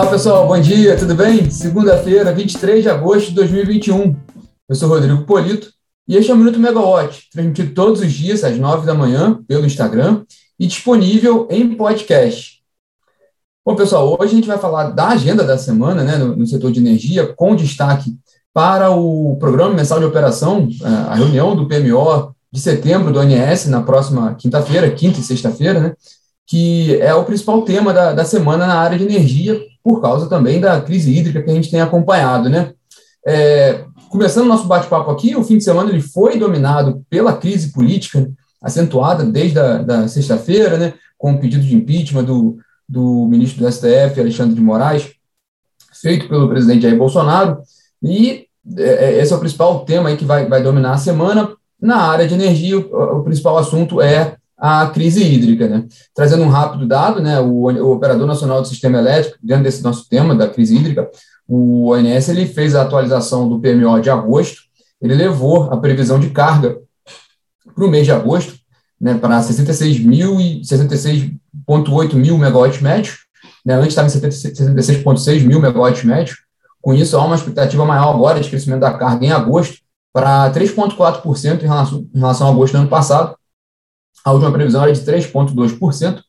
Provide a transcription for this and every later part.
Olá pessoal, bom dia, tudo bem? Segunda-feira, 23 de agosto de 2021. Eu sou Rodrigo Polito e este é o Minuto Megawatt, transmitido todos os dias às 9 da manhã pelo Instagram e disponível em podcast. Bom, pessoal, hoje a gente vai falar da agenda da semana né, no, no setor de energia, com destaque para o Programa Mensal de Operação, eh, a reunião do PMO de setembro do ANS, na próxima quinta-feira, quinta e sexta-feira, né, que é o principal tema da, da semana na área de energia, por causa também da crise hídrica que a gente tem acompanhado. Né. É, começando nosso bate-papo aqui, o fim de semana ele foi dominado pela crise política, acentuada desde a da sexta-feira, né, com o pedido de impeachment do, do ministro do STF, Alexandre de Moraes, feito pelo presidente Jair Bolsonaro, e é, é, esse é o principal tema aí que vai, vai dominar a semana. Na área de energia, o, o principal assunto é a crise hídrica. Né? Trazendo um rápido dado, né, o, o, Operador Nacional do Sistema Elétrico, dentro desse nosso tema da crise hídrica, o ONS ele fez a atualização do PMO de agosto, ele levou a previsão de carga para o mês de agosto né, para 66.8 66 mil megawatts médios, né, antes estava em 66,6 mil megawatts médios, com isso, há uma expectativa maior agora de crescimento da carga em agosto para 3,4% em relação, em relação a agosto do ano passado. A última previsão era de 3,2%.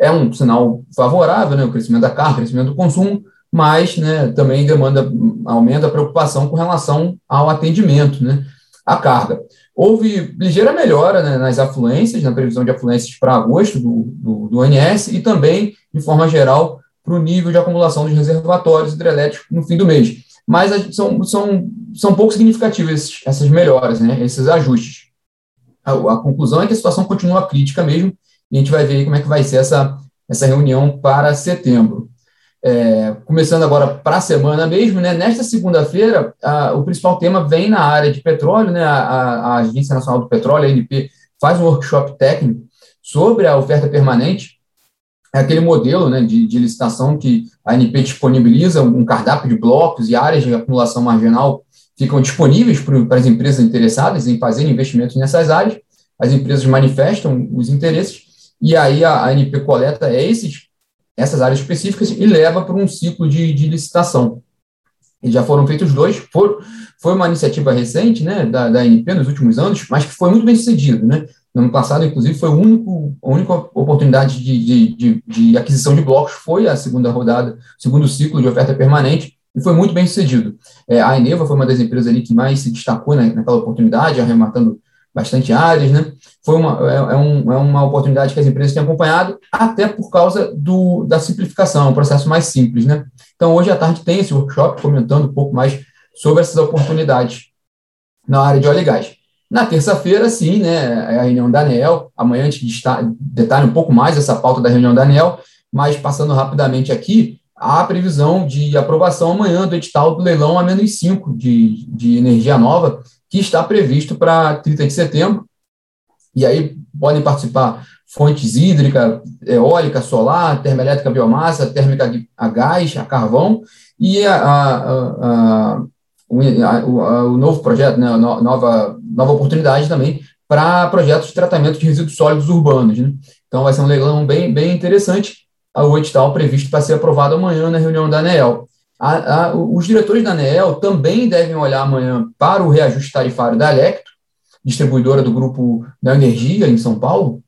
É um sinal favorável, né, o crescimento da carga, o crescimento do consumo, mas né, também demanda, aumenta a preocupação com relação ao atendimento, né, à carga. Houve ligeira melhora né, nas afluências, na previsão de afluências para agosto do, do, do ONS e também, de forma geral, para o nível de acumulação dos reservatórios hidrelétricos no fim do mês. Mas são, são, são pouco significativas essas melhoras, né, esses ajustes. A, a, conclusão é que a situação continua crítica mesmo, e a gente vai ver como é que vai ser essa, essa reunião para setembro. É, começando agora para a semana mesmo, né, nesta segunda-feira, o principal tema vem na área de petróleo, né, a, a Agência Nacional do Petróleo, a ANP, faz um workshop técnico sobre a oferta permanente, é aquele modelo né, de, de, licitação que a ANP disponibiliza, um cardápio de blocos e áreas de acumulação marginal ficam disponíveis para as empresas interessadas em fazer investimentos nessas áreas, as empresas manifestam os interesses, e aí a, ANP coleta esses, essas áreas específicas e leva para um ciclo de, de licitação. E já foram feitos dois, foi uma iniciativa recente né, da, da ANP nos últimos anos, mas que foi muito bem sucedido. Né? No ano passado, inclusive, foi o único, a única oportunidade de, de, de, de aquisição de blocos, foi a segunda rodada, segundo ciclo de oferta permanente, e foi muito bem sucedido. É, a Eneva foi uma das empresas ali que mais se destacou naquela oportunidade, arrematando bastante áreas, né? Foi uma, é, é, um, é, uma oportunidade que as empresas têm acompanhado, até por causa do, da simplificação, um processo mais simples, né? Então, hoje à tarde tem esse workshop comentando um pouco mais sobre essas oportunidades na área de óleo e gás. Na terça-feira, sim, né, é a reunião da ANEL. Amanhã a gente detalha um pouco mais essa pauta da reunião da ANEL, mas passando rapidamente aqui, há previsão de aprovação amanhã do edital do leilão a menos 5 de, de energia nova, que está previsto para 30 de setembro. E aí podem participar fontes hídrica, eólica, solar, termoelétrica, biomassa, térmica a gás, a carvão, e a, a, a, o, novo projeto, né, nova, nova oportunidade também para projetos de tratamento de resíduos sólidos urbanos. Né? Então, vai ser um leilão bem, bem interessante, o edital previsto para ser aprovado amanhã na reunião da ANEEL. A, a, os diretores da ANEEL também devem olhar amanhã para o reajuste tarifário da Electro, distribuidora do grupo da Energia em São Paulo,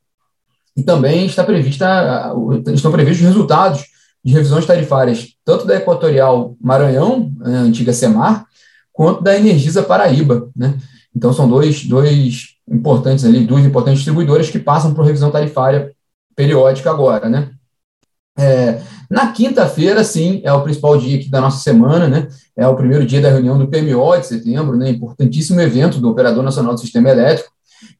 e também está prevista, estão previstos resultados de revisões tarifárias, tanto da Equatorial Maranhão, a antiga SEMAR, quanto da Energisa Paraíba, né? Então, são dois, dois importantes ali, duas importantes distribuidoras que passam por revisão tarifária periódica agora, né? É, na quinta-feira, sim, é o principal dia aqui da nossa semana, né? É o primeiro dia da reunião do PMO de setembro, né? Importantíssimo evento do Operador Nacional do Sistema Elétrico,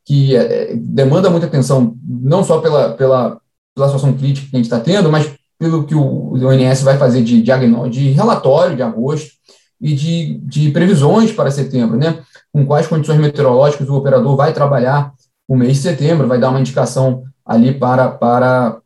que é, demanda muita atenção, não só pela, pela, pela situação crítica que a gente está tendo, mas pelo que o, o ONS vai fazer de, de, de relatório de agosto, e de, de previsões para setembro, né? Com quais condições meteorológicas o operador vai trabalhar o mês de setembro, vai dar uma indicação ali para, para,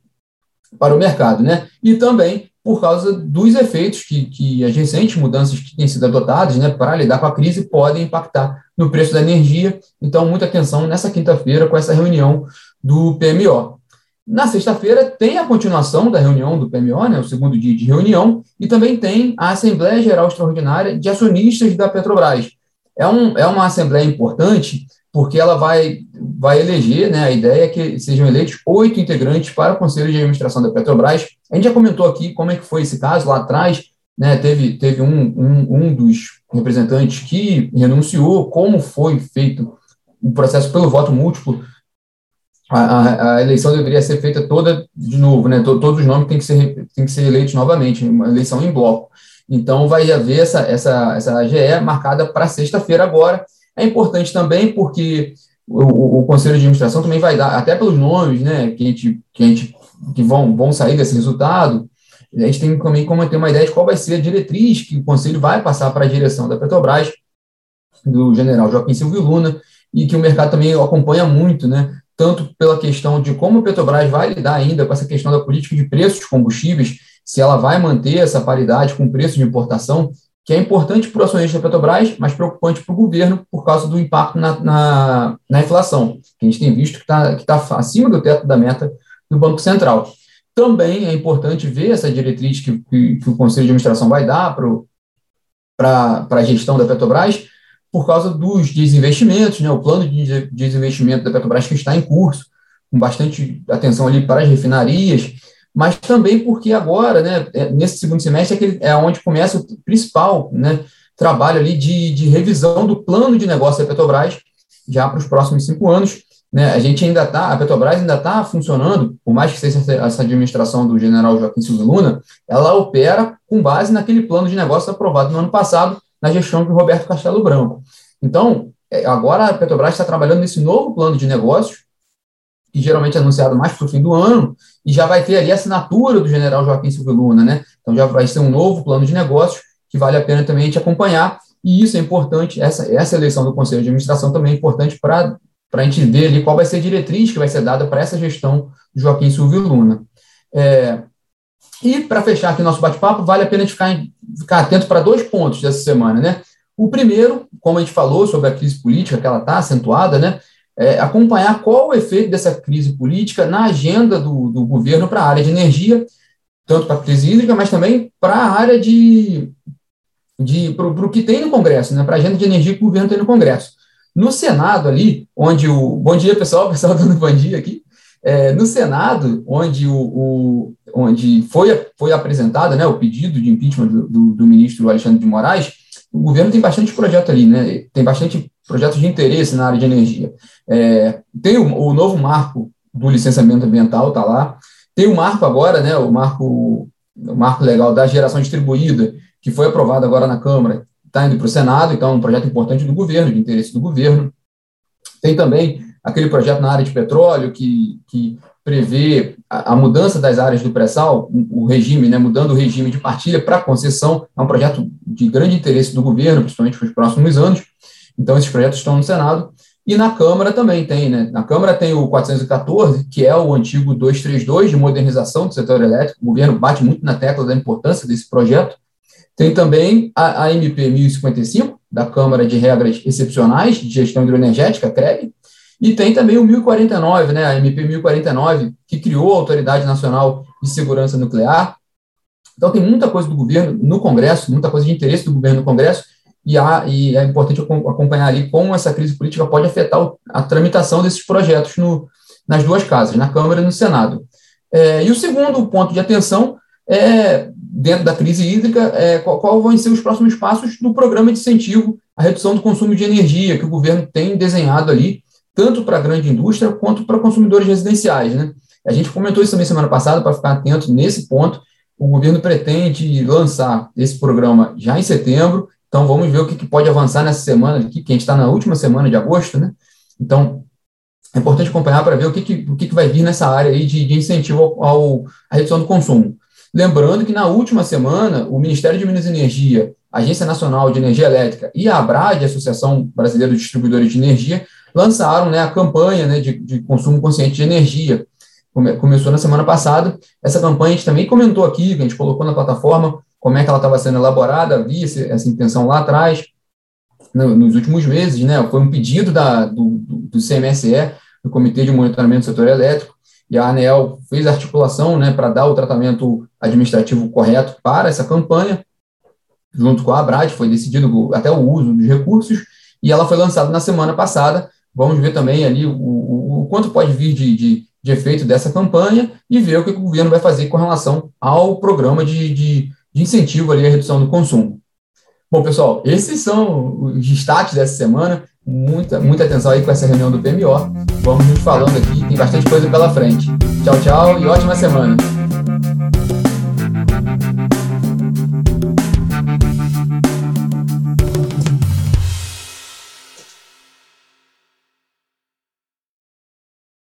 para o mercado, né? E também por causa dos efeitos que, que as recentes mudanças que têm sido adotadas né, para lidar com a crise podem impactar no preço da energia. Então, muita atenção nessa quinta-feira com essa reunião do PMO. Na sexta-feira tem a continuação da reunião do PMO, né, o segundo dia de reunião, e também tem a Assembleia Geral Extraordinária de Acionistas da Petrobras. É, um, é uma assembleia importante porque ela vai, vai eleger, né, a ideia é que sejam eleitos oito integrantes para o Conselho de Administração da Petrobras. A gente já comentou aqui como é que foi esse caso lá atrás, né, teve, teve um, um, um dos representantes que renunciou, como foi feito o processo pelo voto múltiplo, a, a, eleição deveria ser feita toda de novo, né, todos os nomes têm que ser, têm que ser eleitos novamente, uma eleição em bloco. Então, vai haver essa, essa, essa AGE marcada para sexta-feira agora, é importante também porque o, o, Conselho de Administração também vai dar, até pelos nomes né, que, a gente, que, a gente, que vão, vão sair desse resultado, a gente tem também como ter uma ideia de qual vai ser a diretriz que o Conselho vai passar para a direção da Petrobras, do general Joaquim Silvio Luna, e que o mercado também acompanha muito, né, tanto pela questão de como a Petrobras vai lidar ainda com essa questão da política de preços de combustíveis, se ela vai manter essa paridade com preço de importação, que é importante para o acionista da Petrobras, mas preocupante para o governo por causa do impacto na, na, na inflação, que a gente tem visto que está que tá acima do teto da meta do Banco Central. Também é importante ver essa diretriz que, que, que o Conselho de Administração vai dar para a gestão da Petrobras, por causa dos desinvestimentos, né, o plano de desinvestimento da Petrobras que está em curso, com bastante atenção ali para as refinarias, mas também porque agora, né, é, nesse segundo semestre, é, que é onde começa o principal né, trabalho ali de, de revisão do plano de negócio da Petrobras, já para os próximos cinco anos. Né, a gente ainda está, a Petrobras ainda está funcionando, por mais que seja essa administração do general Joaquim Silva Luna, ela opera com base naquele plano de negócio aprovado no ano passado, na gestão do Roberto Castelo Branco. Então, é, agora a Petrobras está trabalhando nesse novo plano de negócios, que geralmente é anunciado mais para o fim do ano, e já vai ter ali a assinatura do general Joaquim Silvio Luna, né? Então já vai ser um novo plano de negócios que vale a pena também a gente acompanhar, e isso é importante, essa, essa eleição do Conselho de Administração também é importante para a gente ver ali qual vai ser a diretriz que vai ser dada para essa gestão do Joaquim Silvio Luna. É, e para fechar aqui nosso bate-papo, vale a pena ficar, ficar atento para dois pontos dessa semana, né? O primeiro, como a gente falou sobre a crise política, que ela está acentuada, né? É, acompanhar qual o efeito dessa crise política na agenda do, do governo para a área de energia, tanto para a crise hídrica, mas também para a área de, de para o que tem no Congresso, né, para a agenda de energia que o governo tem no Congresso. No Senado ali, onde o. Bom dia, pessoal, pessoal dando bom dia aqui. É, no Senado, onde, o, o, onde foi, foi apresentado né, o pedido de impeachment do, do, do ministro Alexandre de Moraes, o governo tem bastante projeto ali, né? Tem bastante projetos de interesse na área de energia. É, tem o, o, novo marco do licenciamento ambiental, está lá. Tem o marco agora, né? O marco, o marco legal da geração distribuída, que foi aprovado agora na Câmara, está indo para o Senado, então é um projeto importante do governo, de interesse do governo. Tem também aquele projeto na área de petróleo que, que prevê a, a, mudança das áreas do pré-sal, o, o, regime, né, mudando o regime de partilha para concessão, é um projeto de grande interesse do governo, principalmente para os próximos anos. Então, esses projetos estão no Senado. E na Câmara também tem, né? Na Câmara tem o 414, que é o antigo 232 de modernização do setor elétrico. O governo bate muito na tecla da importância desse projeto. Tem também a, a MP 1055, da Câmara de Regras Excepcionais de Gestão Hidroenergética, CREG, e tem também o 1049, né, a MP 1049, que criou a Autoridade Nacional de Segurança Nuclear. Então, tem muita coisa do governo no Congresso, muita coisa de interesse do governo no Congresso, e, há, e é importante acompanhar ali como essa crise política pode afetar a tramitação desses projetos no, nas duas casas, na Câmara e no Senado. É, e o segundo ponto de atenção é, dentro da crise hídrica, é, qual, qual, vão ser os próximos passos do programa de incentivo à redução do consumo de energia que o governo tem desenhado ali tanto para a grande indústria quanto para consumidores residenciais. Né? A gente comentou isso também semana passada, para ficar atento nesse ponto. O governo pretende lançar esse programa já em setembro, então vamos ver o que, que pode avançar nessa semana aqui, que a gente está na última semana de agosto, né? Então, é importante acompanhar para ver o que, que, o que, que vai vir nessa área aí de, de incentivo ao, ao, à redução do consumo. Lembrando que na última semana, o Ministério de Minas e Energia, a Agência Nacional de Energia Elétrica e a ABRAD, a Associação Brasileira de Distribuidores de Energia, lançaram né, a campanha né, de, de consumo consciente de energia. Come, começou na semana passada. Essa campanha a gente também comentou aqui, a gente colocou na plataforma, como é que ela estava sendo elaborada, havia essa intenção lá atrás, no, nos últimos meses, né? Foi um pedido da, do, do CMSE, do Comitê de Monitoramento do Setor Elétrico, e a ANEL fez articulação né, para dar o tratamento administrativo correto para essa campanha, junto com a Abrad, foi decidido até o uso dos recursos, e ela foi lançada na semana passada. Vamos ver também ali o, o, o quanto pode vir de, de, de, efeito dessa campanha e ver o que o governo vai fazer com relação ao programa de, de, de incentivo ali à redução do consumo. Bom, pessoal, esses são os destaques dessa semana. Muita, muita atenção aí com essa reunião do PMO. Vamos nos falando aqui, tem bastante coisa pela frente. Tchau, tchau e ótima semana.